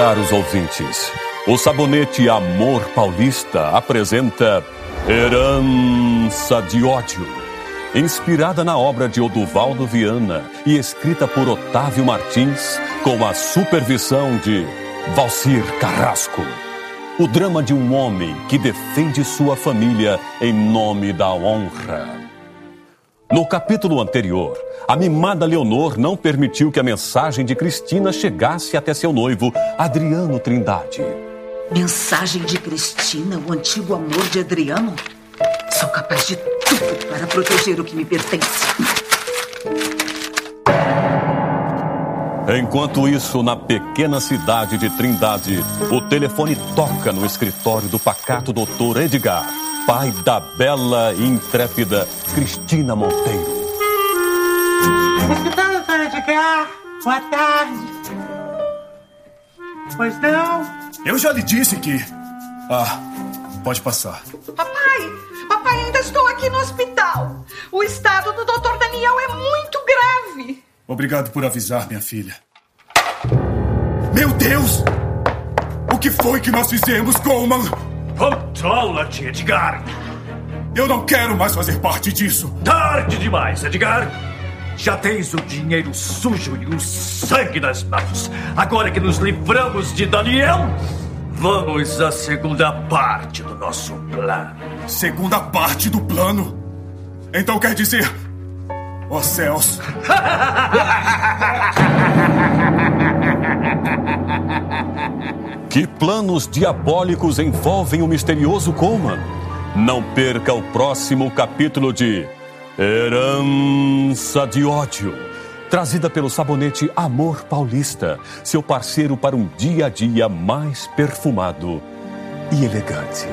Caros ouvintes, o sabonete Amor Paulista apresenta Herança de Ódio. Inspirada na obra de Oduvaldo Viana e escrita por Otávio Martins, com a supervisão de Valcir Carrasco. O drama de um homem que defende sua família em nome da honra. No capítulo anterior, a mimada Leonor não permitiu que a mensagem de Cristina chegasse até seu noivo, Adriano Trindade. Mensagem de Cristina, o antigo amor de Adriano? Sou capaz de tudo para proteger o que me pertence. Enquanto isso, na pequena cidade de Trindade, o telefone toca no escritório do pacato doutor Edgar, pai da bela e intrépida Cristina Monteiro. Edgar. Boa tarde. Pois não? Eu já lhe disse que. Ah, pode passar. Papai, papai, ainda estou aqui no hospital. O estado do doutor Daniel é muito grave. Obrigado por avisar, minha filha. Meu Deus! O que foi que nós fizemos, Coleman? Controla-te, Edgar! Eu não quero mais fazer parte disso! Tarde demais, Edgar! Já tens o dinheiro sujo e o sangue nas mãos. Agora que nos livramos de Daniel, vamos à segunda parte do nosso plano. Segunda parte do plano? Então quer dizer. Ó céus! Que planos diabólicos envolvem o misterioso Coleman? Não perca o próximo capítulo de Herança de Ódio, trazida pelo sabonete Amor Paulista, seu parceiro para um dia a dia mais perfumado e elegante.